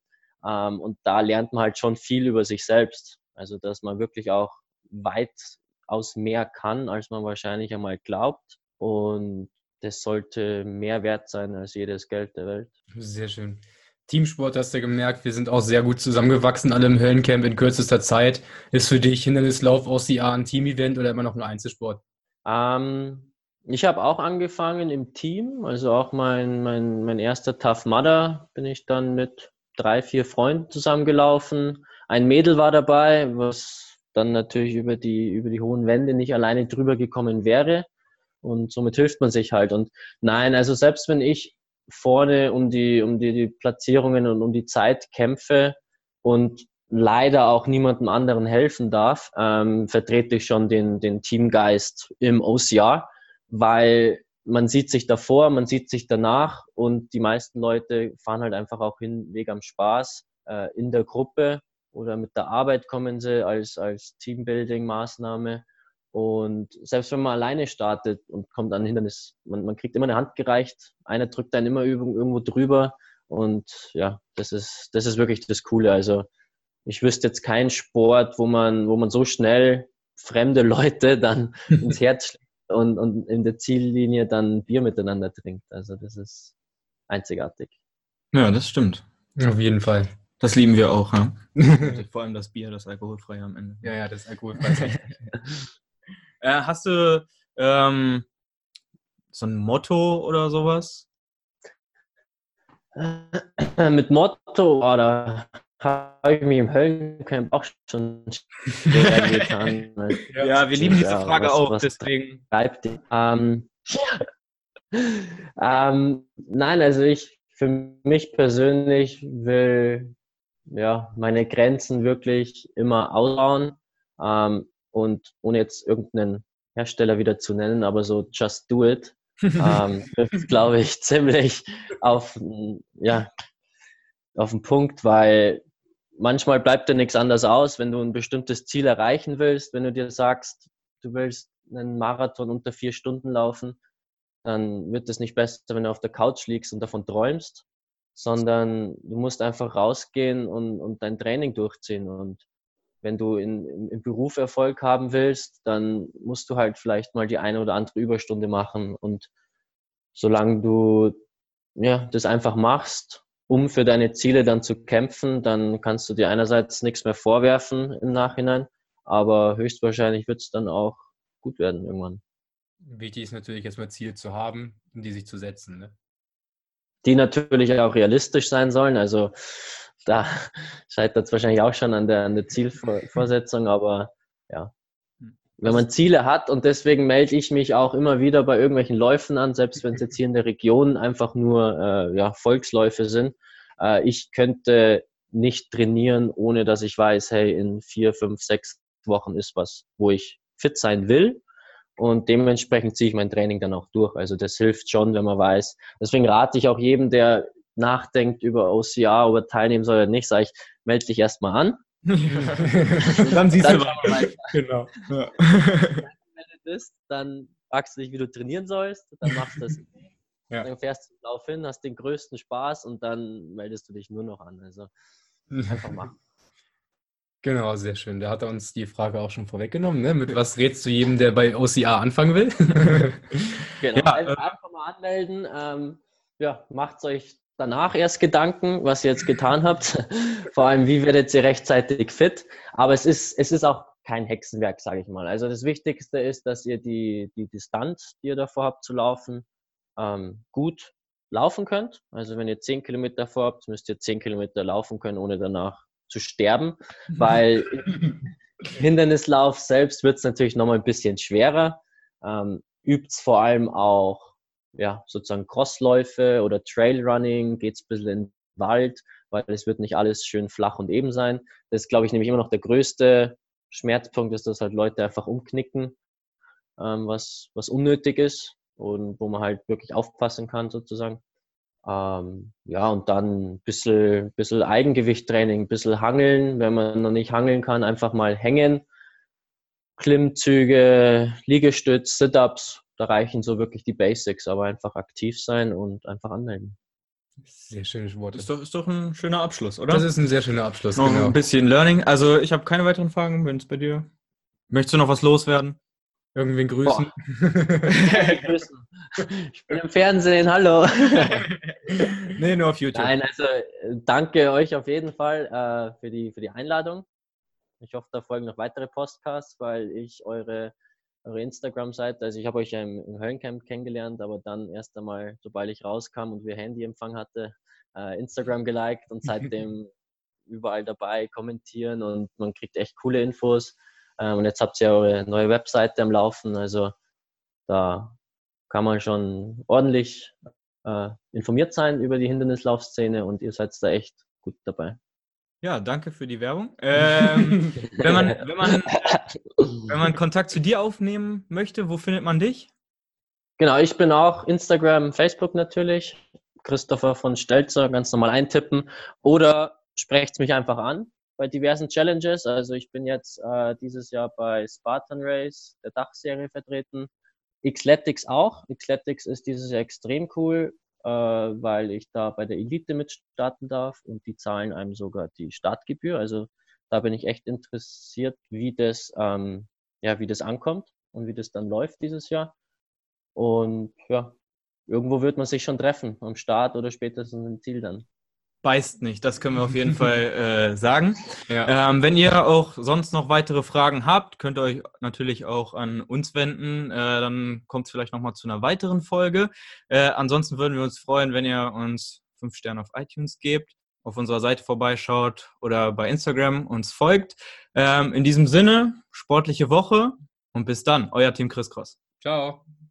Speaker 2: Ähm, und da lernt man halt schon viel über sich selbst. Also, dass man wirklich auch weitaus mehr kann, als man wahrscheinlich einmal glaubt. Und das sollte mehr wert sein als jedes Geld der Welt.
Speaker 1: Sehr schön. Teamsport hast du gemerkt, wir sind auch sehr gut zusammengewachsen, alle im Höllencamp in kürzester Zeit. Ist für dich Hindernislauf aus OCA ein Team-Event oder immer noch ein Einzelsport?
Speaker 2: Ähm, ich habe auch angefangen im Team, also auch mein, mein, mein erster Tough Mudder bin ich dann mit drei, vier Freunden zusammengelaufen. Ein Mädel war dabei, was dann natürlich über die, über die hohen Wände nicht alleine drüber gekommen wäre. Und somit hilft man sich halt. Und nein, also selbst wenn ich vorne um die, um die, die Platzierungen und um die Zeit kämpfe und leider auch niemandem anderen helfen darf, ähm, vertrete ich schon den, den Teamgeist im OCR weil man sieht sich davor, man sieht sich danach und die meisten Leute fahren halt einfach auch hin wegen am Spaß äh, in der Gruppe oder mit der Arbeit kommen sie als, als Teambuilding-Maßnahme. Und selbst wenn man alleine startet und kommt an Hindernis, man, man kriegt immer eine Hand gereicht, einer drückt dann immer irgendwo drüber und ja, das ist, das ist wirklich das Coole. Also ich wüsste jetzt keinen Sport, wo man, wo man so schnell fremde Leute dann ins Herz schlägt und, und in der Ziellinie dann Bier miteinander trinkt. Also das ist einzigartig.
Speaker 3: Ja, das stimmt.
Speaker 1: Auf jeden Fall.
Speaker 3: Das lieben wir auch, ja? Vor allem das Bier, das alkoholfreie am Ende.
Speaker 1: Ja, ja, das alkoholfreie.
Speaker 3: äh, hast du ähm, so ein Motto oder sowas?
Speaker 2: Mit Motto, oder habe ich mich im Höllencamp auch schon schwer getan.
Speaker 3: ja, ja, wir lieben diese Frage was, auch, was deswegen.
Speaker 2: Bleibt ähm, ähm, nein, also ich für mich persönlich will ja meine Grenzen wirklich immer ausbauen ähm, und ohne jetzt irgendeinen Hersteller wieder zu nennen, aber so just do it, ähm, glaube ich, ziemlich auf, ja, auf den Punkt, weil manchmal bleibt dir nichts anderes aus, wenn du ein bestimmtes Ziel erreichen willst, wenn du dir sagst, du willst einen Marathon unter vier Stunden laufen, dann wird es nicht besser, wenn du auf der Couch liegst und davon träumst, sondern du musst einfach rausgehen und, und dein Training durchziehen. Und wenn du in, im, Beruf Erfolg haben willst, dann musst du halt vielleicht mal die eine oder andere Überstunde machen. Und solange du ja, das einfach machst, um für deine Ziele dann zu kämpfen, dann kannst du dir einerseits nichts mehr vorwerfen im Nachhinein, aber höchstwahrscheinlich wird es dann auch gut werden irgendwann.
Speaker 1: Wichtig ist natürlich erstmal Ziele zu haben und die sich zu setzen. Ne?
Speaker 2: Die natürlich auch realistisch sein sollen. Also da scheitert es wahrscheinlich auch schon an der, an der Zielvorsetzung, aber ja. Wenn man Ziele hat und deswegen melde ich mich auch immer wieder bei irgendwelchen Läufen an, selbst wenn es jetzt hier in der Region einfach nur äh, ja, Volksläufe sind. Äh, ich könnte nicht trainieren, ohne dass ich weiß, hey, in vier, fünf, sechs Wochen ist was, wo ich fit sein will. Und dementsprechend ziehe ich mein Training dann auch durch. Also das hilft schon, wenn man weiß. Deswegen rate ich auch jedem, der nachdenkt über OCR, ob er teilnehmen soll oder nicht, sage ich, melde dich erstmal an.
Speaker 1: dann siehst dann du weiter. Genau. Ja.
Speaker 2: Wenn du bist, dann fragst du dich, wie du trainieren sollst, dann machst du das. Ja. Dann fährst du drauf hin, hast den größten Spaß und dann meldest du dich nur noch an. Also einfach machen.
Speaker 1: Genau, sehr schön. Da hat er uns die Frage auch schon vorweggenommen. Ne? Mit was rätst du jedem, der bei OCR anfangen will?
Speaker 2: genau, ja, einfach, äh, einfach mal anmelden. Ähm, ja, macht euch danach erst Gedanken, was ihr jetzt getan habt. Vor allem, wie werdet ihr rechtzeitig fit? Aber es ist, es ist auch kein Hexenwerk, sage ich mal. Also das Wichtigste ist, dass ihr die, die Distanz, die ihr davor habt zu laufen, ähm, gut laufen könnt. Also wenn ihr 10 Kilometer vorhabt, müsst ihr 10 Kilometer laufen können, ohne danach zu sterben, weil Hindernislauf selbst wird es natürlich nochmal ein bisschen schwerer. Ähm, Übt es vor allem auch ja, sozusagen Crossläufe oder Trailrunning, geht es ein bisschen in den Wald, weil es wird nicht alles schön flach und eben sein. Das ist, glaube ich, nämlich immer noch der größte Schmerzpunkt, ist, dass halt Leute einfach umknicken, ähm, was, was unnötig ist und wo man halt wirklich aufpassen kann sozusagen. Ähm, ja, und dann ein bisschen, bisschen Eigengewichttraining, ein bisschen Hangeln. Wenn man noch nicht hangeln kann, einfach mal hängen. Klimmzüge, Liegestütz, Sit-Ups, da reichen so wirklich die Basics, aber einfach aktiv sein und einfach anmelden.
Speaker 1: Sehr schönes Wort.
Speaker 3: Ist doch, ist doch ein schöner Abschluss, oder?
Speaker 1: Das ist ein sehr schöner Abschluss,
Speaker 3: noch genau. Ein bisschen Learning. Also ich habe keine weiteren Fragen, wenn es bei dir. Möchtest du noch was loswerden?
Speaker 1: Irgendwen grüßen.
Speaker 2: grüßen. Ich bin im Fernsehen, hallo.
Speaker 1: nee, nur auf YouTube.
Speaker 2: Nein, also danke euch auf jeden Fall äh, für, die, für die Einladung. Ich hoffe, da folgen noch weitere Podcasts, weil ich eure, eure Instagram-Seite, also ich habe euch ja im, im Höllencamp kennengelernt, aber dann erst einmal, sobald ich rauskam und wir Handyempfang hatte, äh, Instagram geliked und seitdem überall dabei, kommentieren und man kriegt echt coole Infos. Ähm, und jetzt habt ihr eure neue Webseite am Laufen. Also da kann man schon ordentlich äh, informiert sein über die Hindernislaufszene und ihr seid da echt gut dabei.
Speaker 3: Ja, danke für die Werbung. Ähm, wenn, man, wenn, man, wenn man Kontakt zu dir aufnehmen möchte, wo findet man dich?
Speaker 2: Genau, ich bin auch Instagram, Facebook natürlich. Christopher von Stelzer, ganz normal eintippen. Oder sprecht mich einfach an bei diversen Challenges. Also ich bin jetzt äh, dieses Jahr bei Spartan Race, der Dachserie vertreten. Xletics auch. Xletics ist dieses Jahr extrem cool, weil ich da bei der Elite mitstarten darf und die zahlen einem sogar die Startgebühr. Also da bin ich echt interessiert, wie das, ähm, ja, wie das ankommt und wie das dann läuft dieses Jahr. Und ja, irgendwo wird man sich schon treffen, am Start oder spätestens im Ziel dann
Speaker 3: beißt nicht, das können wir auf jeden Fall äh, sagen. Ja. Ähm, wenn ihr auch sonst noch weitere Fragen habt, könnt ihr euch natürlich auch an uns wenden. Äh, dann kommt es vielleicht nochmal zu einer weiteren Folge. Äh, ansonsten würden wir uns freuen, wenn ihr uns fünf Sterne auf iTunes gebt, auf unserer Seite vorbeischaut oder bei Instagram uns folgt. Ähm, in diesem Sinne, sportliche Woche und bis dann, euer Team Chris Cross.
Speaker 1: Ciao.